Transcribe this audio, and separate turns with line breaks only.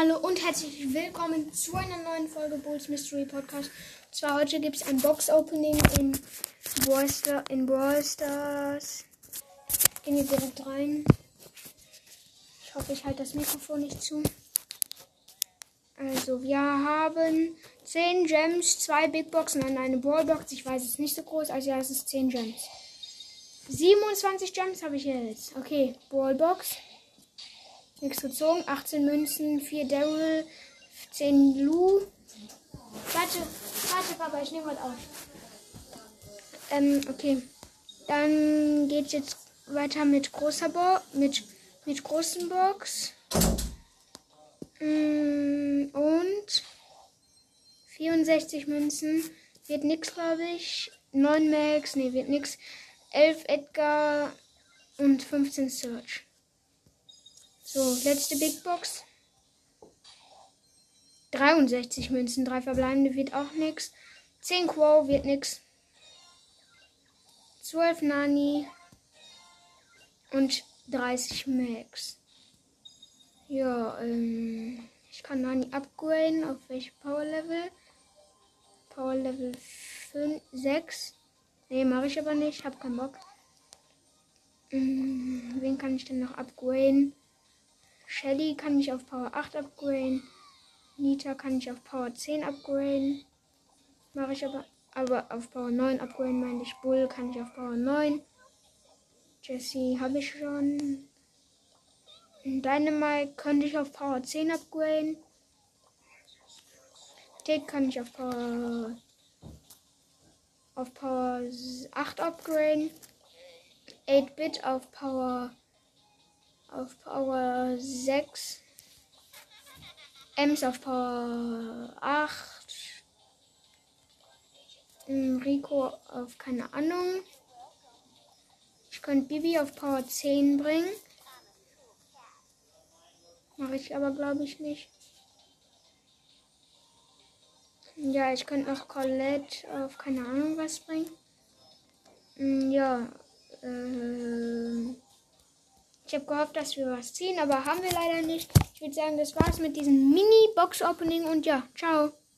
Hallo und herzlich willkommen zu einer neuen Folge Bulls Mystery Podcast. Und zwar heute gibt es ein Box Opening in Brawl, Star, in Brawl Stars. Gehen wir direkt rein. Ich hoffe, ich halte das Mikrofon nicht zu. Also, wir haben 10 Gems, 2 Big Boxen und eine Brawl Box. Ich weiß, es ist nicht so groß, also ja, es ist 10 Gems. 27 Gems habe ich jetzt. Okay, Brawl Box. Nichts gezogen. 18 Münzen, 4 Daryl, 10 Lu. Warte, warte, Papa, ich nehme was auf. Ähm, okay. Dann geht's jetzt weiter mit großer Bo mit, mit großen Box. Mm, Und 64 Münzen. Wird nix, glaube ich. 9 Max, nee, wird nix. 11 Edgar und 15 Search. So, letzte Big Box. 63 Münzen, 3 verbleibende wird auch nix. 10 Quo wird nix. 12 Nani und 30 Max. Ja, ähm, ich kann Nani upgraden. Auf welche Power Level? Power Level 5, 6. Nee, mache ich aber nicht. Hab keinen Bock. Ähm, wen kann ich denn noch upgraden? Shelly kann ich auf Power 8 upgraden. Nita kann ich auf Power 10 upgraden. Mache ich aber, aber auf Power 9 upgraden, meine ich. Bull kann ich auf Power 9. Jesse habe ich schon. Dynamite könnte ich auf Power 10 upgraden. Tick kann ich auf Power auf Power 8 upgraden. 8-Bit auf Power auf Power 6. Ems auf Power 8. Rico auf keine Ahnung. Ich könnte Bibi auf Power 10 bringen. Mache ich aber glaube ich nicht. Ja, ich könnte noch Colette auf keine Ahnung was bringen. Ja. Äh, ich habe gehofft, dass wir was ziehen, aber haben wir leider nicht. Ich würde sagen, das war's mit diesem Mini-Box-Opening und ja, ciao.